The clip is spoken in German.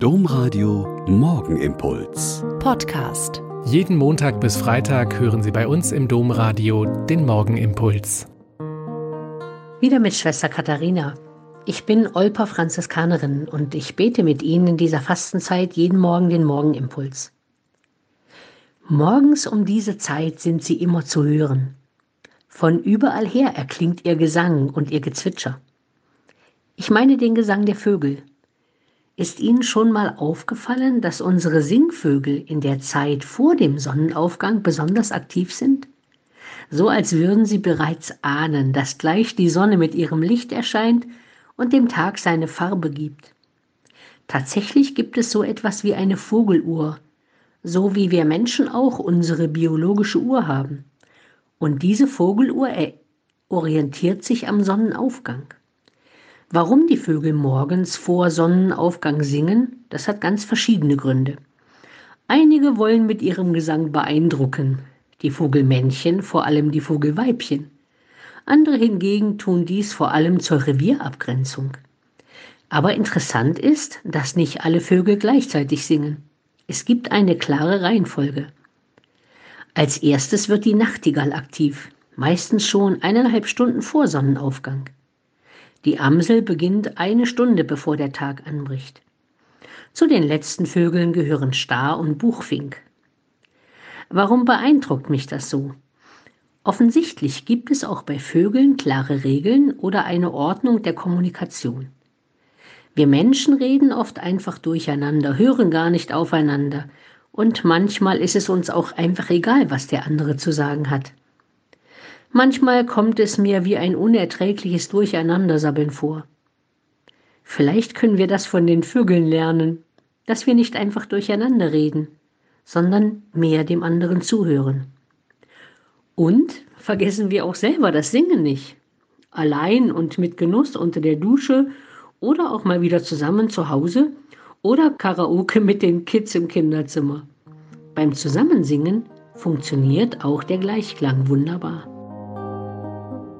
Domradio Morgenimpuls. Podcast. Jeden Montag bis Freitag hören Sie bei uns im Domradio den Morgenimpuls. Wieder mit Schwester Katharina. Ich bin Olper Franziskanerin und ich bete mit Ihnen in dieser Fastenzeit jeden Morgen den Morgenimpuls. Morgens um diese Zeit sind sie immer zu hören. Von überall her erklingt ihr Gesang und ihr Gezwitscher. Ich meine den Gesang der Vögel. Ist Ihnen schon mal aufgefallen, dass unsere Singvögel in der Zeit vor dem Sonnenaufgang besonders aktiv sind? So als würden sie bereits ahnen, dass gleich die Sonne mit ihrem Licht erscheint und dem Tag seine Farbe gibt. Tatsächlich gibt es so etwas wie eine Vogeluhr, so wie wir Menschen auch unsere biologische Uhr haben. Und diese Vogeluhr orientiert sich am Sonnenaufgang. Warum die Vögel morgens vor Sonnenaufgang singen, das hat ganz verschiedene Gründe. Einige wollen mit ihrem Gesang beeindrucken, die Vogelmännchen, vor allem die Vogelweibchen. Andere hingegen tun dies vor allem zur Revierabgrenzung. Aber interessant ist, dass nicht alle Vögel gleichzeitig singen. Es gibt eine klare Reihenfolge. Als erstes wird die Nachtigall aktiv, meistens schon eineinhalb Stunden vor Sonnenaufgang. Die Amsel beginnt eine Stunde bevor der Tag anbricht. Zu den letzten Vögeln gehören Star und Buchfink. Warum beeindruckt mich das so? Offensichtlich gibt es auch bei Vögeln klare Regeln oder eine Ordnung der Kommunikation. Wir Menschen reden oft einfach durcheinander, hören gar nicht aufeinander und manchmal ist es uns auch einfach egal, was der andere zu sagen hat. Manchmal kommt es mir wie ein unerträgliches Durcheinandersabbeln vor. Vielleicht können wir das von den Vögeln lernen, dass wir nicht einfach durcheinander reden, sondern mehr dem anderen zuhören. Und vergessen wir auch selber das Singen nicht. Allein und mit Genuss unter der Dusche oder auch mal wieder zusammen zu Hause oder Karaoke mit den Kids im Kinderzimmer. Beim Zusammensingen funktioniert auch der Gleichklang wunderbar.